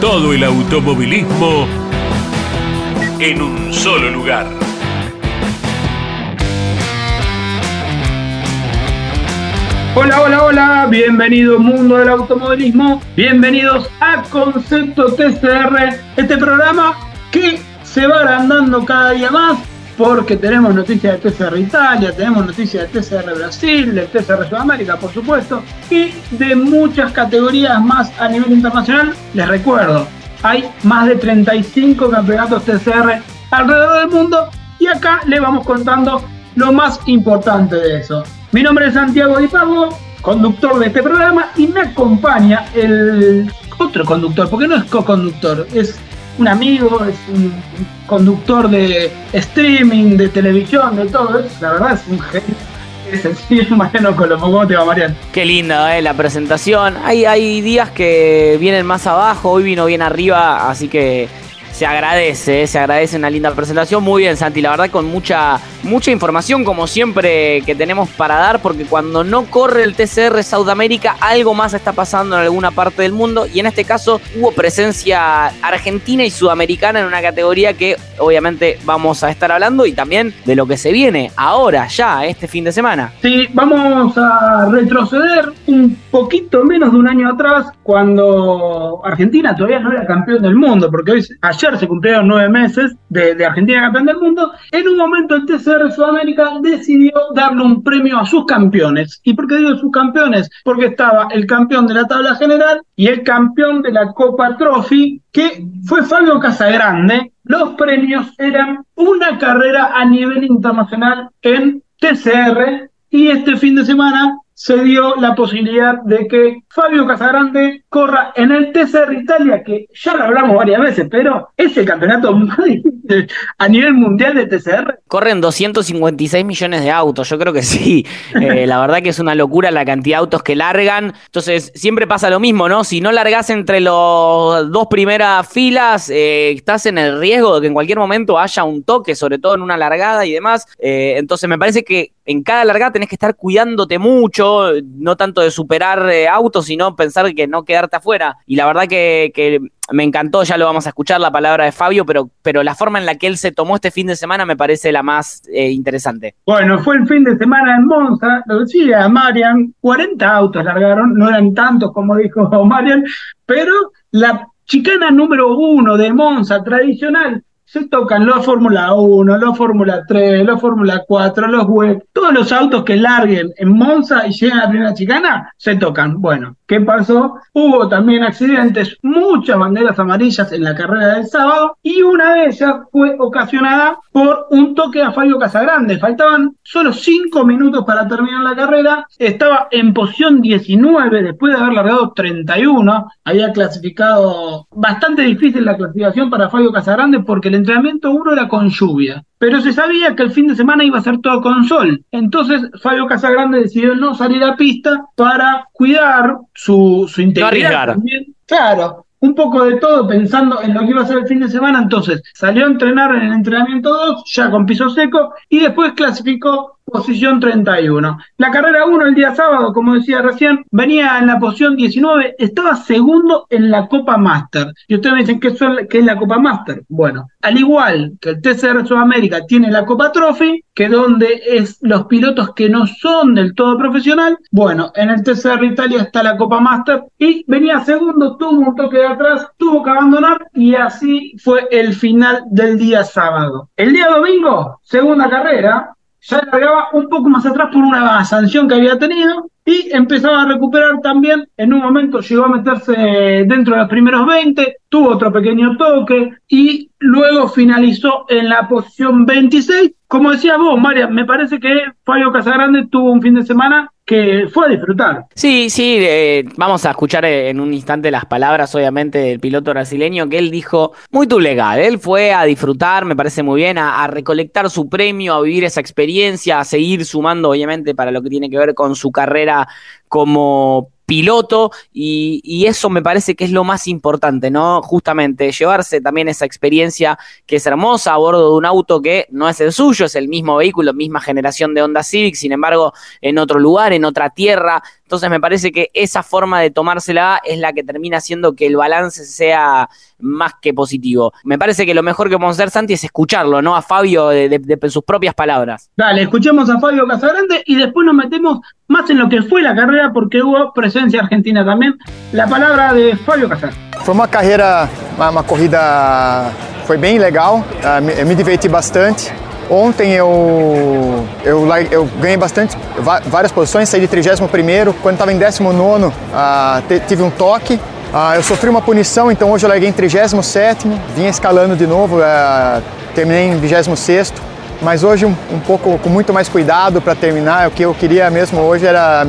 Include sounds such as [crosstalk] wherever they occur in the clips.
Todo el automovilismo en un solo lugar. Hola, hola, hola, bienvenido mundo del automovilismo, bienvenidos a Concepto TCR, este programa que se va agrandando cada día más porque tenemos noticias de TCR Italia, tenemos noticias de TCR Brasil, de TCR Sudamérica, por supuesto, y de muchas categorías más a nivel internacional. Les recuerdo, hay más de 35 campeonatos TCR alrededor del mundo y acá les vamos contando lo más importante de eso. Mi nombre es Santiago Di Pablo, conductor de este programa, y me acompaña el otro conductor, porque no es co-conductor, es un amigo, es un conductor de streaming, de televisión, de todo. La verdad es un genio. Es sencillo, [laughs] Mariano Colombo. ¿Cómo te va, Mariano? Qué linda eh, la presentación. Hay, hay días que vienen más abajo, hoy vino bien arriba, así que se agradece, eh, se agradece una linda presentación. Muy bien, Santi, la verdad con mucha, mucha información como siempre que tenemos para dar, porque cuando no corre el TCR Sudamérica, algo más está pasando en alguna parte del mundo y en este caso hubo presencia argentina y sudamericana en una categoría que obviamente vamos a estar hablando y también de lo que se viene ahora, ya, este fin de semana. Sí, vamos a retroceder un poquito menos de un año atrás, cuando Argentina todavía no era campeón del mundo, porque hoy, ayer se cumplieron nueve meses de, de Argentina campeón del mundo. En un momento el TCR Sudamérica decidió darle un premio a sus campeones. ¿Y por qué digo sus campeones? Porque estaba el campeón de la tabla general y el campeón de la Copa Trophy, que fue Fabio Casagrande. Los premios eran una carrera a nivel internacional en TCR y este fin de semana se dio la posibilidad de que Fabio Casagrande corra en el TCR Italia, que ya lo hablamos varias veces, pero es el campeonato [laughs] más difícil a nivel mundial de TCR. Corren 256 millones de autos, yo creo que sí. [laughs] Eh, la verdad que es una locura la cantidad de autos que largan. Entonces, siempre pasa lo mismo, ¿no? Si no largas entre los dos primeras filas, eh, estás en el riesgo de que en cualquier momento haya un toque, sobre todo en una largada y demás. Eh, entonces, me parece que en cada largada tenés que estar cuidándote mucho, no tanto de superar autos, sino pensar que no quedarte. Y la verdad que, que, me encantó, ya lo vamos a escuchar la palabra de Fabio, pero, pero la forma en la que él se tomó este fin de semana me parece la más eh, interesante. Bueno, fue el fin de semana en Monza, lo decía Marian, 40 autos largaron, no eran tantos como dijo [laughs] Marian, pero la chicana número uno de Monza tradicional se tocan los Fórmula 1, los Fórmula 3, los Fórmula 4, los web, todos los autos que larguen en Monza y lleguen a la primera chicana, se tocan. Bueno, ¿qué pasó? Hubo también accidentes, muchas banderas amarillas en la carrera del sábado y una de ellas fue ocasionada por un toque a Fabio Casagrande. Faltaban solo 5 minutos para terminar la carrera, estaba en posición 19 después de haber largado 31, había clasificado bastante difícil la clasificación para Fabio Casagrande porque el entrenamiento uno era con lluvia, pero se sabía que el fin de semana iba a ser todo con sol. Entonces Fabio Casagrande decidió no salir a pista para cuidar su, su integridad. No también. Claro, un poco de todo pensando en lo que iba a ser el fin de semana. Entonces salió a entrenar en el entrenamiento 2, ya con piso seco, y después clasificó posición 31. La carrera 1 el día sábado, como decía recién, venía en la posición 19, estaba segundo en la Copa Master. Y ustedes me dicen que es la Copa Master. Bueno, al igual que el TCR Sudamérica tiene la Copa Trophy, que donde es los pilotos que no son del todo profesional, bueno, en el TCR Italia está la Copa Master y venía segundo, tuvo un toque de atrás, tuvo que abandonar y así fue el final del día sábado. El día domingo, segunda carrera, ya largaba un poco más atrás por una sanción que había tenido y empezaba a recuperar también. En un momento llegó a meterse dentro de los primeros 20, tuvo otro pequeño toque y luego finalizó en la posición 26. Como decía vos, María, me parece que Fabio Casagrande tuvo un fin de semana que fue a disfrutar. Sí, sí, eh, vamos a escuchar en un instante las palabras, obviamente, del piloto brasileño, que él dijo muy tu legal. Él fue a disfrutar, me parece muy bien, a, a, recolectar su premio, a vivir esa experiencia, a seguir sumando, obviamente, para lo que tiene que ver con su carrera como piloto y, eso me parece que es lo más importante, ¿no? Justamente llevarse también esa experiencia que es hermosa a bordo de un auto que no es el suyo, es el mismo vehículo, misma generación de Honda Civic, sin embargo, en otro lugar, en otra tierra. Entonces me parece que esa forma de tomársela es la que termina haciendo que el balance sea más que positivo. Me parece que lo mejor que podemos hacer, Santi, es escucharlo, ¿no? A Fabio de, de, de sus propias palabras. Dale, escuchemos a Fabio Casagrande y después nos metemos más en lo que fue la carrera porque hubo presencia argentina también. La palabra de Fabio Casar. Foi uma carreira, uma, corrida, foi bem legal, eu me diverti bastante. Ontem eu, eu, eu ganhei bastante, várias posições, saí de 31º, quando estava em 19º uh, tive um toque, uh, eu sofri uma punição, então hoje eu larguei em 37º, vinha escalando de novo, uh, terminei em 26º, mas hoje um, um pouco com muito mais cuidado para terminar, o que eu queria mesmo hoje era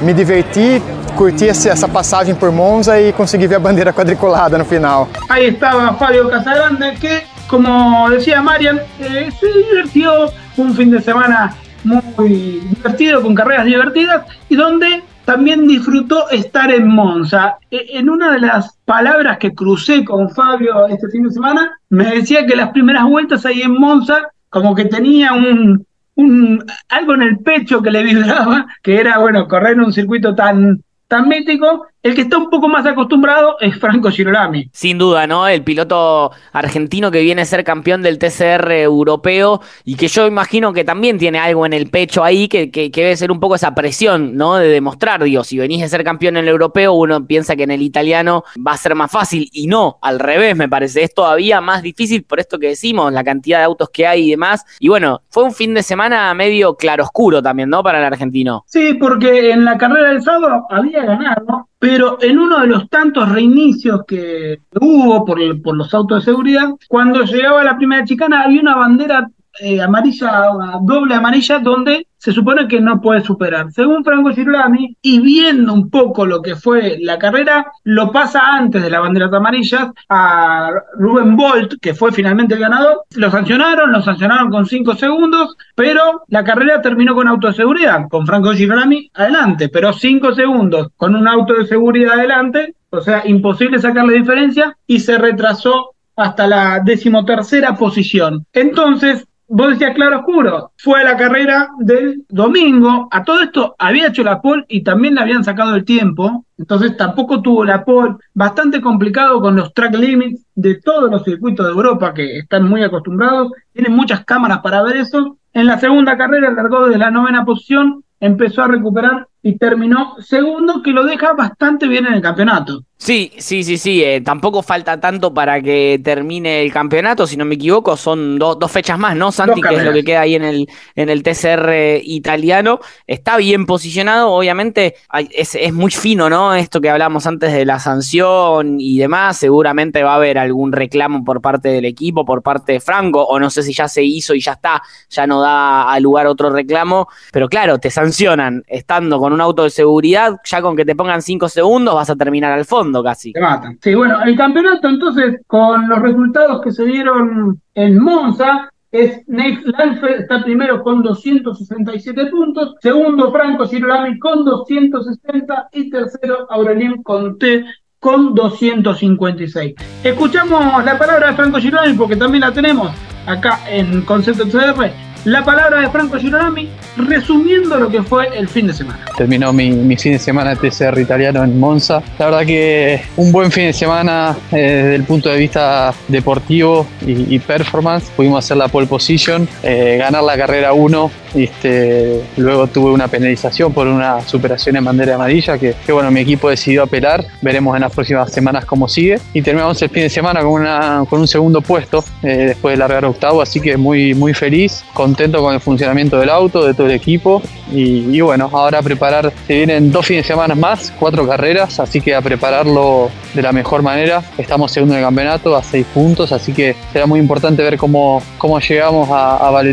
me divertir, curtir essa passagem por Monza e conseguir ver a bandeira quadriculada no final. Aí estava Fábio Casagrande que como decía Marian, eh, se divirtió un fin de semana muy divertido, con carreras divertidas, y donde también disfrutó estar en Monza. E, en una de las palabras que crucé con Fabio este fin de semana, me decía que las primeras vueltas ahí en Monza, como que tenía un, un algo en el pecho que le vibraba, que era, bueno, correr en un circuito tan, tan mítico, el que está un poco más acostumbrado es Franco Girolami. Sin duda, ¿no? El piloto argentino que viene a ser campeón del TCR europeo y que yo imagino que también tiene algo en el pecho ahí que, que, que debe ser un poco esa presión, ¿no? De demostrar, digo, si venís a ser campeón en el europeo, uno piensa que en el italiano va a ser más fácil y no, al revés, me parece, es todavía más difícil por esto que decimos, la cantidad de autos que hay y demás. Y bueno, fue un fin de semana medio claroscuro también, ¿no? Para el argentino. Sí, porque en la carrera del sábado había ganado, pero en uno de los tantos reinicios que hubo por, los autos de seguridad, cuando llegaba la primera chicana había una bandera eh, amarilla, doble amarilla, donde se supone que no puede superar. Según Franco Girolami, y viendo un poco lo que fue la carrera, lo pasa antes de la bandera amarilla a Ruben Bolt, que fue finalmente el ganador. Lo sancionaron, lo sancionaron con 5 segundos, pero la carrera terminó con auto de seguridad, con Franco Girolami adelante, pero 5 segundos con un auto de seguridad adelante, o sea, imposible sacarle diferencia, y se retrasó hasta la decimotercera posición. Entonces, vos decías claro oscuro, fue la carrera del domingo, a todo esto había hecho la pole y también le habían sacado el tiempo, entonces tampoco tuvo la pole, bastante complicado con los track limits de todos los circuitos de Europa que están muy acostumbrados, tienen muchas cámaras para ver eso. En la segunda carrera largó de la novena posición, empezó a recuperar y terminó segundo, que lo deja bastante bien en el campeonato. Sí, sí, sí, sí. Eh, tampoco falta tanto para que termine el campeonato, si no me equivoco, son do, dos fechas más, ¿no, Santi? Que es lo que queda ahí en el, en el TCR italiano. Está bien posicionado, obviamente es, es muy fino, ¿no? Esto que hablamos antes de la sanción y demás. Seguramente va a haber algún reclamo por parte del equipo, por parte de Franco, o no sé si ya se hizo y ya está, ya no da a lugar otro reclamo. Pero claro, te sancionan estando con un auto de seguridad, ya con que te pongan cinco segundos vas a terminar al fondo casi. Te matan. Sí, bueno, el campeonato entonces, con los resultados que se dieron en Monza, es Nate Lanfe, está primero con 267 puntos, segundo Franco Girolami con 260 y tercero Aurelien Conté con 256. Escuchamos la palabra de Franco Girolami porque también la tenemos acá en Concepto CR la palabra de Franco Girolami resumiendo lo que fue el fin de semana. Terminó mi, mi fin de semana de TCR italiano en Monza. La verdad que un buen fin de semana eh, desde el punto de vista deportivo y, performance. Pudimos hacer la pole position, eh, ganar la carrera 1. Este, luego tuve una penalización por una superación en bandera amarilla que, que, bueno, mi equipo decidió apelar. Veremos en las próximas semanas cómo sigue. Y terminamos el fin de semana con, una, con un segundo puesto eh, después de largar octavo, así que muy, muy feliz, con contento con el funcionamiento del auto, de todo el equipo Y, bueno, ahora preparar, se vienen dos fines de semana más, cuatro carreras, así que a prepararlo de la mejor manera. Estamos segundo en el campeonato a seis puntos, así que será muy importante ver cómo, cómo llegamos a, a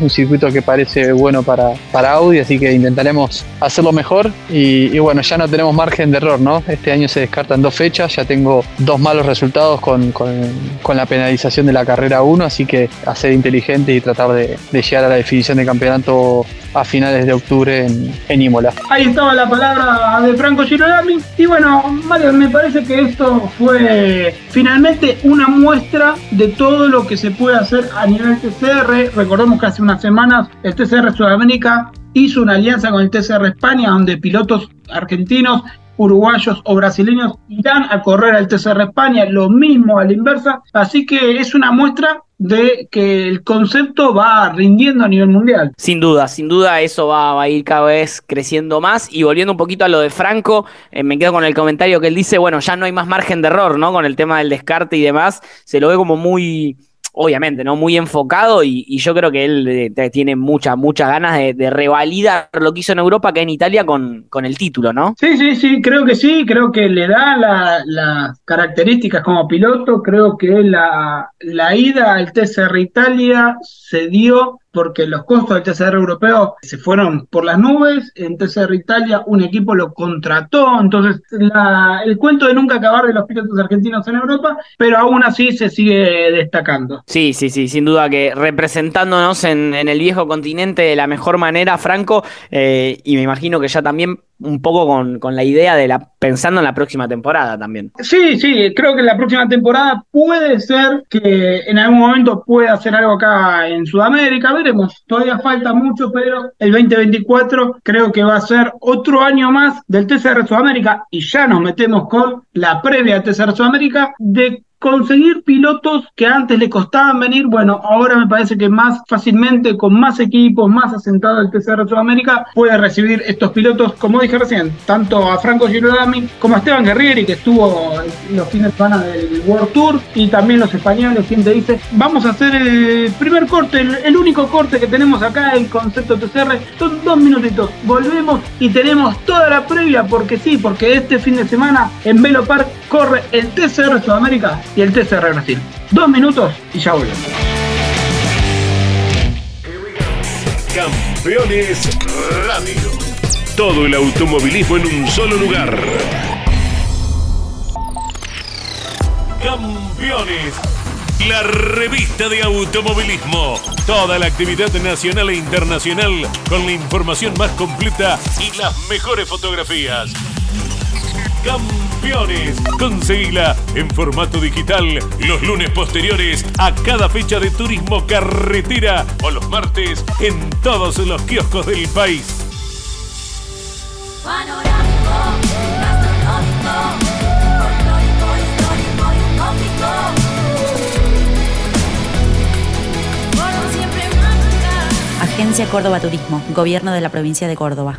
un circuito que parece bueno para, para Audi, así que intentaremos hacerlo mejor. Y, bueno, ya no tenemos margen de error, ¿no? Este año se descartan dos fechas, ya tengo dos malos resultados con, con, la penalización de la carrera 1, así que a ser inteligente y tratar de, llegar a la definición de campeonato a finales de octubre en, Imola. Ahí estaba la palabra de Franco Girolami. Y bueno, Mario, me parece que esto fue finalmente una muestra de todo lo que se puede hacer a nivel TCR. Recordemos que hace unas semanas el TCR Sudamérica hizo una alianza con el TCR España, donde pilotos argentinos uruguayos o brasileños irán a correr al TCR España, lo mismo a la inversa, así que es una muestra de que el concepto va rindiendo a nivel mundial. Sin duda, sin duda eso va, a ir cada vez creciendo más y volviendo un poquito a lo de Franco, eh, me quedo con el comentario que él dice, bueno, ya no hay más margen de error, ¿no? Con el tema del descarte y demás, se lo ve como muy obviamente, ¿no? Muy enfocado y, yo creo que él eh, tiene muchas, muchas ganas de, revalidar lo que hizo en Europa que en Italia con, con, el título, ¿no? Sí, sí, sí, creo que sí, creo que le da las características como piloto, creo que la, la ida al TCR Italia se dio porque los costos del TCR europeo se fueron por las nubes, en TCR Italia un equipo lo contrató, entonces el cuento de nunca acabar de los pilotos argentinos en Europa, pero aún así se sigue destacando. Sí, sí, sí, sin duda que representándonos en, el viejo continente de la mejor manera, Franco, eh, y me imagino que ya también un poco con, con, la idea de la pensando en la próxima temporada también. Sí, sí, creo que la próxima temporada puede ser que en algún momento pueda hacer algo acá en Sudamérica, veremos, todavía falta mucho, pero el 2024 creo que va a ser otro año más del TCR Sudamérica y ya nos metemos con la previa TCR Sudamérica de conseguir pilotos que antes le costaban venir, bueno, ahora me parece que más fácilmente, con más equipos, más asentado el TCR Sudamérica, puede recibir estos pilotos, como dije recién, tanto a Franco Girolami como a Esteban Guerrieri, que estuvo los fines de semana del World Tour, y también los españoles, quien te dice, vamos a hacer el primer corte, el, único corte que tenemos acá, el concepto TCR, son dos minutitos, volvemos y tenemos toda la previa, porque sí, porque este fin de semana en Velo Park corre el TCR Sudamérica y el TCR Brasil. Dos minutos y ya volvemos. Campeones Radio. Todo el automovilismo en un solo lugar. Campeones. La revista de automovilismo. Toda la actividad nacional e internacional con la información más completa y las mejores fotografías. Campeones. Conseguila en formato digital los lunes posteriores a cada fecha de turismo carretera o los martes en todos los kioscos del país. Agencia Córdoba Turismo, Gobierno de la Provincia de Córdoba.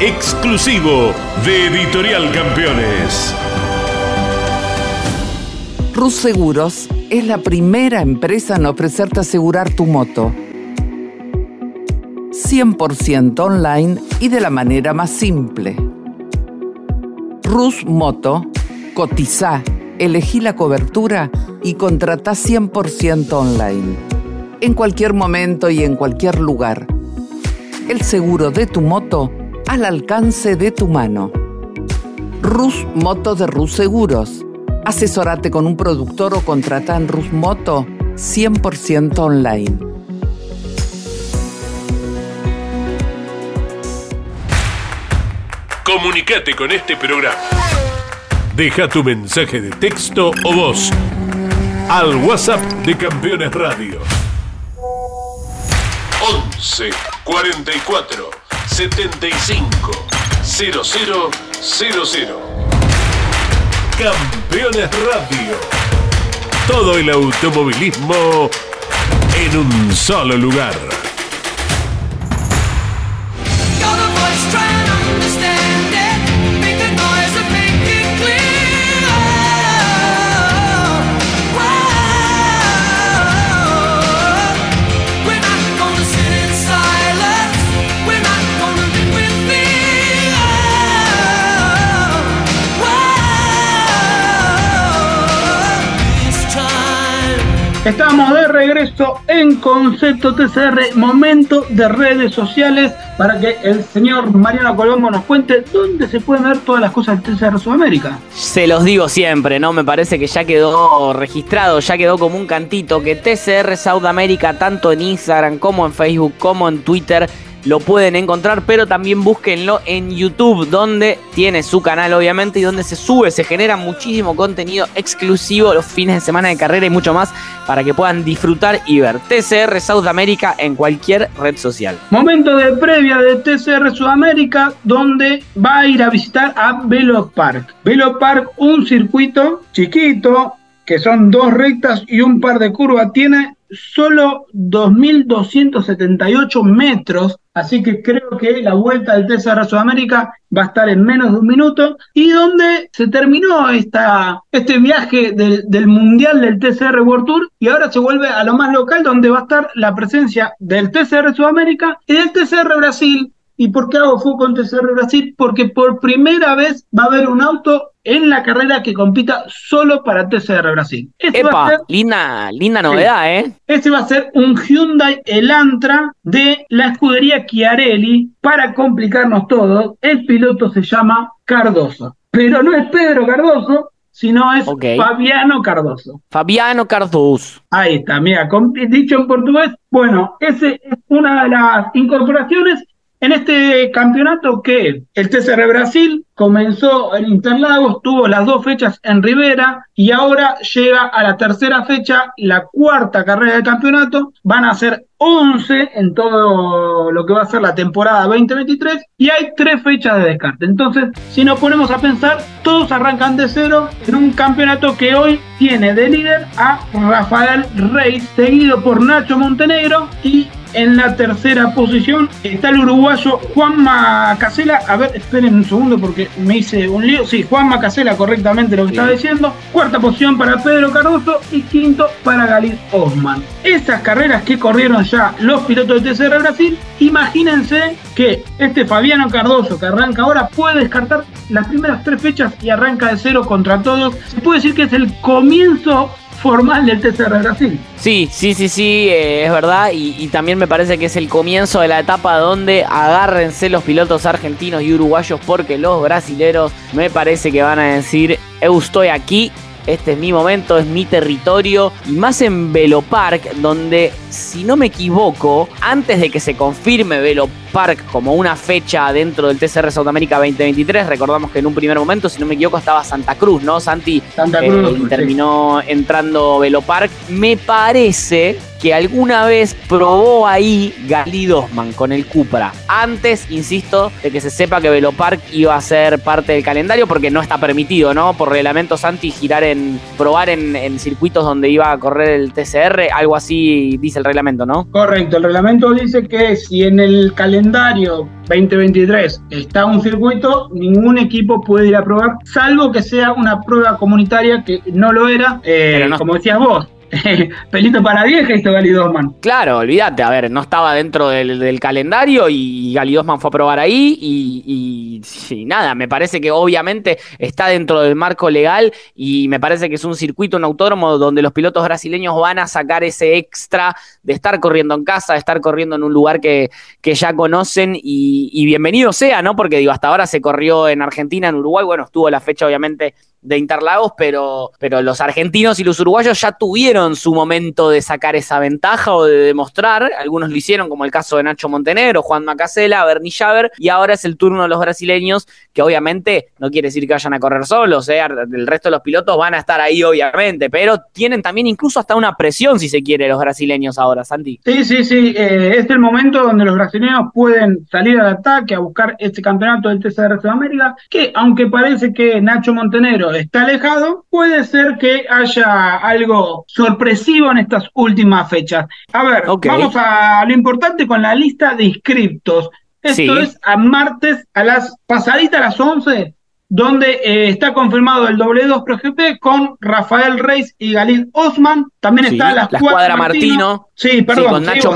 exclusivo de Editorial Campeones. Rus Seguros es la primera empresa en ofrecerte asegurar tu moto. 100% online y de la manera más simple. Rus Moto, cotiza, elegí la cobertura y contrata 100% online. En cualquier momento y en cualquier lugar. El seguro de tu moto al alcance de tu mano. Rus Moto de Rus Seguros. Asesorate con un productor o contrata en Rus Moto 100% online. Comunicate con este programa. Deja tu mensaje de texto o voz al WhatsApp de Campeones Radio. 11 44 75 0000. Campeones Radio. Todo el automovilismo en un solo lugar. Estamos de regreso en Concepto TCR, momento de redes sociales para que el señor Mariano Colombo nos cuente dónde se pueden ver todas las cosas del TCR Sudamérica. Se los digo siempre, ¿no? Me parece que ya quedó registrado, ya quedó como un cantito que TCR Sudamérica, tanto en Instagram como en Facebook como en Twitter, lo pueden encontrar, pero también búsquenlo en YouTube, donde tiene su canal obviamente y donde se sube, se genera muchísimo contenido exclusivo los fines de semana de carrera y mucho más para que puedan disfrutar y ver TCR Sudamérica en cualquier red social. Momento de previa de TCR Sudamérica, donde va a ir a visitar a Velo Park. Velo Park, un circuito chiquito, que son dos rectas y un par de curvas, tiene solo 2.278 metros, así que creo que la vuelta del TCR Sudamérica va a estar en menos de un minuto, y donde se terminó esta, este viaje del, del Mundial del TCR World Tour, y ahora se vuelve a lo más local, donde va a estar la presencia del TCR Sudamérica y del TCR Brasil, ¿Y por qué hago foco en TCR Brasil? Porque por primera vez va a haber un auto en la carrera que compita solo para TCR Brasil. Este Epa, ser, linda, linda novedad, sí, ¿eh? Este va a ser un Hyundai Elantra de la escudería Chiarelli. Para complicarnos todo, el piloto se llama Cardoso. Pero no es Pedro Cardoso, sino es okay. Fabiano Cardoso. Fabiano Cardoso. Ahí está, mira, dicho en portugués. Bueno, ese es una de las incorporaciones en este campeonato que el TCR Brasil comenzó en Interlagos, tuvo las dos fechas en Rivera y ahora llega a la tercera fecha, la cuarta carrera del campeonato. Van a ser 11 en todo lo que va a ser la temporada 2023 y hay tres fechas de descarte. Entonces, si nos ponemos a pensar, todos arrancan de cero en un campeonato que hoy tiene de líder a Rafael Reis, seguido por Nacho Montenegro y en la tercera posición está el uruguayo Juanma Casela. A ver, esperen un segundo porque me hice un lío. Sí, Juanma Casela, correctamente lo que estaba diciendo. Cuarta posición para Pedro Cardoso y quinto para Galit Osman. Esas carreras que corrieron ya los pilotos de TCR Brasil, imagínense que este Fabiano Cardoso que arranca ahora puede descartar las primeras tres fechas y arranca de cero contra todos. Se puede decir que es el comienzo formal del TCR Brasil. Sí, sí, sí, sí, eh, es verdad. Y, también me parece que es el comienzo de la etapa donde agárrense los pilotos argentinos y uruguayos porque los brasileros me parece que van a decir, eu estoy aquí este es mi momento, es mi territorio, y más en Velo Park, donde, si no me equivoco, antes de que se confirme Velo Park como una fecha dentro del TCR Sudamérica 2023, recordamos que en un primer momento, si no me equivoco, estaba Santa Cruz, ¿no? Santi Santa Cruz, eh, terminó sí. entrando Velo Park. Me parece que alguna vez probó ahí Gali Dosman con el Cupra. Antes, insisto, de que se sepa que Velopark iba a ser parte del calendario, porque no está permitido, ¿no? Por reglamento Santi girar en, probar en, en, circuitos donde iba a correr el TCR, algo así dice el reglamento, ¿no? Correcto, el reglamento dice que si en el calendario 2023 está un circuito, ningún equipo puede ir a probar, salvo que sea una prueba comunitaria que no lo era, eh, no, como decías vos, [laughs] pelito para vieja hizo Gali Dosman. Claro, olvídate, a ver, no estaba dentro del, calendario y Gali Dosman fue a probar ahí y, nada, me parece que obviamente está dentro del marco legal y me parece que es un circuito, un autódromo donde los pilotos brasileños van a sacar ese extra de estar corriendo en casa, de estar corriendo en un lugar que, que ya conocen y, y bienvenido sea, ¿no? Porque digo, hasta ahora se corrió en Argentina, en Uruguay, bueno, estuvo la fecha obviamente de Interlagos, pero, pero los argentinos y los uruguayos ya tuvieron su momento de sacar esa ventaja o de demostrar. Algunos lo hicieron, como el caso de Nacho Montenegro, Juan Macasela, Bernie Javer, y ahora es el turno de los brasileños, que obviamente no quiere decir que vayan a correr solos, ¿eh? el resto de los pilotos van a estar ahí, obviamente, pero tienen también incluso hasta una presión, si se quiere, los brasileños ahora, Santi. Sí, sí, sí, eh, es el momento donde los brasileños pueden salir al ataque a buscar este campeonato del TCR Sudamérica, que aunque parece que Nacho Montenegro está alejado, puede ser que haya algo sorpresivo en estas últimas fechas. A ver, vamos a lo importante con la lista de inscriptos. Esto es a martes a las pasaditas a las 11 donde eh, está confirmado el W2 Pro GP con Rafael Reis y Galín Osman. También está la, escuadra Martino. Sí, perdón. con Nacho,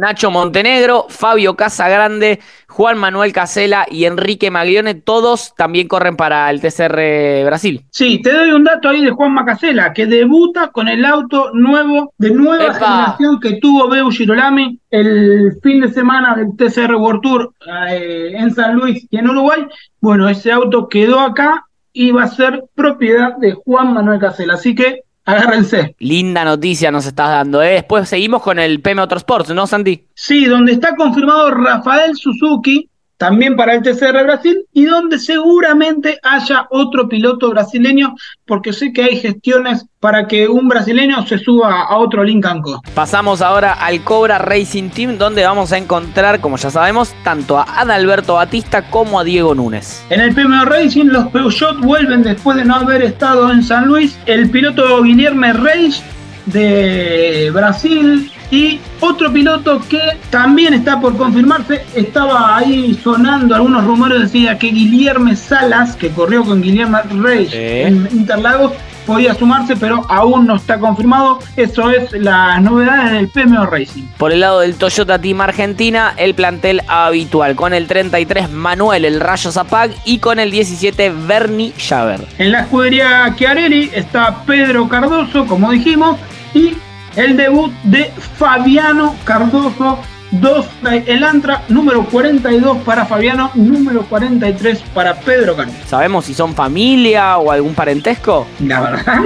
Nacho, Montenegro, Fabio Casagrande, Juan Manuel Casela y Enrique Maglione, todos también corren para el TCR Brasil. Sí, te doy un dato ahí de Juan Macasela, que debuta con el auto nuevo, de nueva generación que tuvo Beu Girolami el fin de semana del TCR World Tour eh, en San Luis y en Uruguay. Bueno, ese auto quedó acá y va a ser propiedad de Juan Manuel Casela. Así que agárrense. Linda noticia nos estás dando. ¿eh? Después seguimos con el PM Sports, ¿no, Santi? Sí, donde está confirmado Rafael Suzuki, también para el TCR Brasil, y donde seguramente haya otro piloto brasileño, porque sé que hay gestiones para que un brasileño se suba a otro Lincoln Co. Pasamos ahora al Cobra Racing Team, donde vamos a encontrar, como ya sabemos, tanto a Adalberto Batista como a Diego Núñez. En el PMO Racing, los Peugeot vuelven después de no haber estado en San Luis. El piloto Guillermo Reis de Brasil y otro piloto que también está por confirmarse, estaba ahí sonando algunos rumores, decía que Guillermo Salas, que corrió con Guillermo Reyes en Interlagos, podía sumarse, pero aún no está confirmado. Eso es la novedad del PMO Racing. Por el lado del Toyota Team Argentina, el plantel habitual, con el 33 Manuel El Rayo Zapag y con el 17 Bernie Javer. En la escudería Chiarelli está Pedro Cardoso, como dijimos, y el debut de Fabiano Cardoso. Dos, el Antra número 42 para Fabiano, número 43 para Pedro Cardoso. ¿Sabemos si son familia o algún parentesco? La verdad,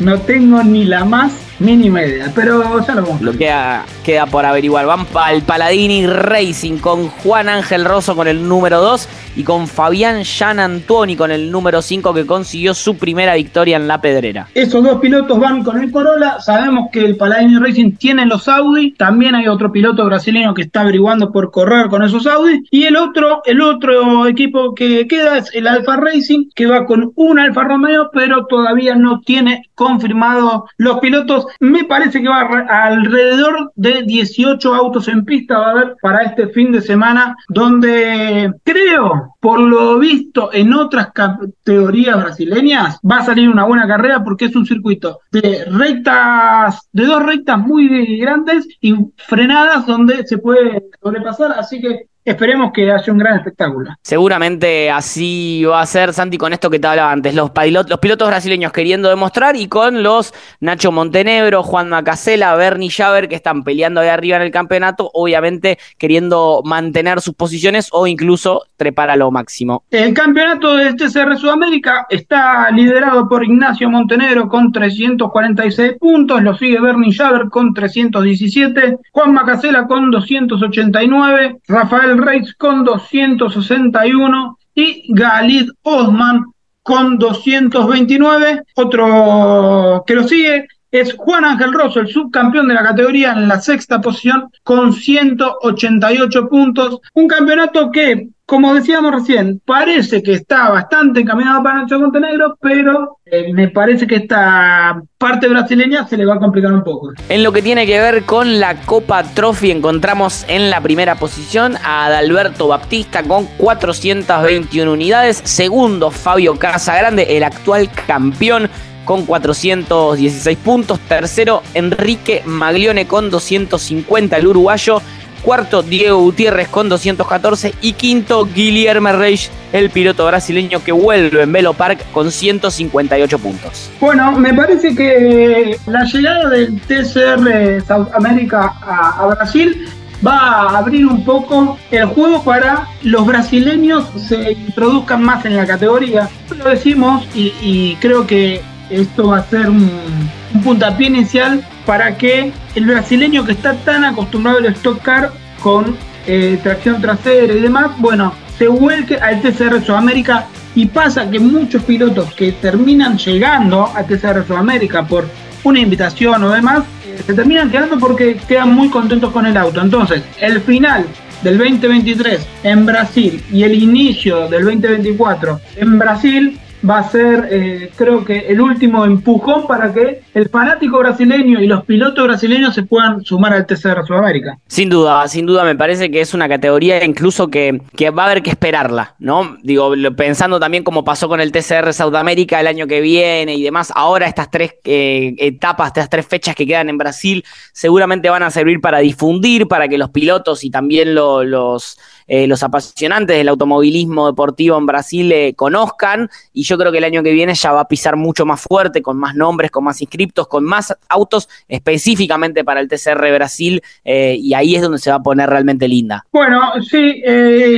no tengo ni la más mínima idea, pero ya lo vamos. Lo queda, queda por averiguar. Van al Paladini Racing con Juan Ángel Rosso con el número 2 y con Fabián Jean Antoni con el número 5 que consiguió su primera victoria en la pedrera. Esos dos pilotos van con el Corolla. Sabemos que el Paladini Racing tiene los Audi. También hay otro piloto brasileño que está averiguando por correr con esos Audi. Y el otro, el otro equipo que queda es el Alfa Racing, que va con un Alfa Romeo, pero todavía no tiene confirmado los pilotos. Me parece que va alrededor de 18 autos en pista va a haber para este fin de semana, donde creo, por lo visto en otras categorías brasileñas, va a salir una buena carrera porque es un circuito de rectas, de dos rectas muy grandes y frenadas donde se puede sobrepasar, así que esperemos que haya un gran espectáculo. Seguramente así va a ser, Santi, con esto que te hablaba antes, los, los pilotos brasileños queriendo demostrar y con los Nacho Montenegro, Juan Macasela, Bernie Javer que están peleando ahí arriba en el campeonato, obviamente queriendo mantener sus posiciones o incluso trepar a lo máximo. El campeonato de TCR Sudamérica está liderado por Ignacio Montenegro con 346 puntos, lo sigue Bernie Javer con 317, Juan Macasela con 289, Rafael Reis con 261 y Galid Osman con 229. Otro que lo sigue es Juan Ángel Rosso, el subcampeón de la categoría en la sexta posición con 188 puntos. Un campeonato que, como decíamos recién, parece que está bastante encaminado para Nacho Montenegro, pero eh, me parece que esta parte brasileña se le va a complicar un poco. En lo que tiene que ver con la Copa Trophy, encontramos en la primera posición a Adalberto Baptista con 421 unidades. Segundo, Fabio Casagrande, el actual campeón con 416 puntos. Tercero, Enrique Maglione con 250, el uruguayo. Cuarto, Diego Gutiérrez con 214. Y quinto, Guillermo Reis, el piloto brasileño que vuelve en Velo Park con 158 puntos. Bueno, me parece que la llegada del TCR South America a, Brasil va a abrir un poco el juego para los brasileños se introduzcan más en la categoría. Lo decimos y, creo que esto va a ser un, puntapié inicial para que el brasileño que está tan acostumbrado al stock car con eh, tracción trasera y demás, bueno, se vuelque al TCR Sudamérica y pasa que muchos pilotos que terminan llegando a TCR Sudamérica por una invitación o demás, eh, se terminan quedando porque quedan muy contentos con el auto. Entonces, el final del 2023 en Brasil y el inicio del 2024 en Brasil va a ser, eh, creo que, el último empujón para que el fanático brasileño y los pilotos brasileños se puedan sumar al TCR Sudamérica. Sin duda, sin duda, me parece que es una categoría incluso que, que va a haber que esperarla, ¿no? Digo, pensando también como pasó con el TCR Sudamérica el año que viene y demás, ahora estas tres eh, etapas, estas tres fechas que quedan en Brasil, seguramente van a servir para difundir, para que los pilotos y también los eh, los apasionantes del automovilismo deportivo en Brasil eh, conozcan y yo creo que el año que viene ya va a pisar mucho más fuerte, con más nombres, con más inscriptos, con más autos específicamente para el TCR Brasil eh, y ahí es donde se va a poner realmente linda. Bueno, sí,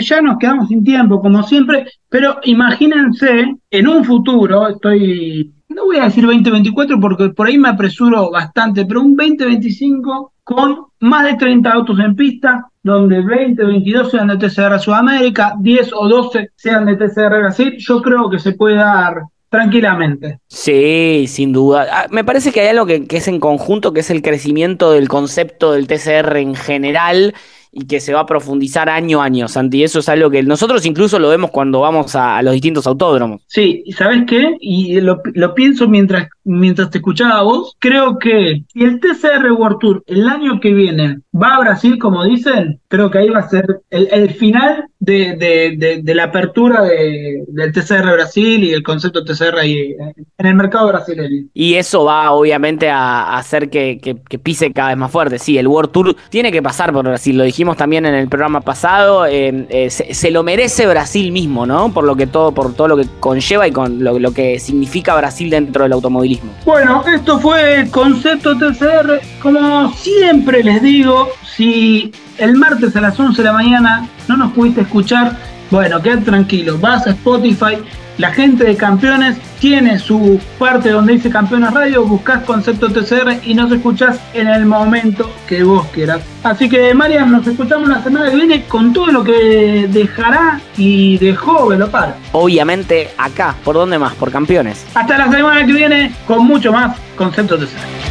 ya nos quedamos sin tiempo como siempre, pero imagínense en un futuro, estoy no voy a decir 2024 porque por ahí me apresuro bastante, pero un 2025 con más de 30 autos en pista, donde 20, 22 sean de TCR Sudamérica, 10 o 12 sean de TCR Brasil, yo creo que se puede dar tranquilamente. Sí, sin duda. Ah, me parece que hay algo que, que es en conjunto, que es el crecimiento del concepto del TCR en general y que se va a profundizar año a año, Santi. Eso es algo que nosotros incluso lo vemos cuando vamos a, los distintos autódromos. Sí, y ¿sabes qué? Y lo, pienso mientras, mientras te escuchaba a vos. Creo que si el TCR World Tour el año que viene va a Brasil, como dicen, creo que ahí va a ser el, final de, la apertura del TCR Brasil y el concepto TCR ahí, en el mercado brasileño. Y eso va obviamente a, hacer que, que, pise cada vez más fuerte. Sí, el World Tour tiene que pasar por Brasil, lo también en el programa pasado, eh, eh, se, lo merece Brasil mismo, ¿no? Por lo que todo, por todo lo que conlleva y con lo, que significa Brasil dentro del automovilismo. Bueno, esto fue Concepto TCR. Como siempre les digo, si el martes a las 11 de la mañana no nos pudiste escuchar, bueno, quédate tranquilo, vas a Spotify, la gente de Campeones tiene su parte donde dice Campeones Radio, buscas Concepto TCR y nos escuchás en el momento que vos quieras. Así que, Marian, nos escuchamos la semana que viene con todo lo que dejará y dejó Velopar. Obviamente acá, ¿por dónde más? Por Campeones. Hasta la semana que viene con mucho más Concepto TCR.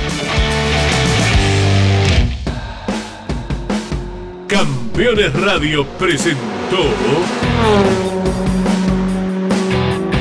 Campeones Radio presentó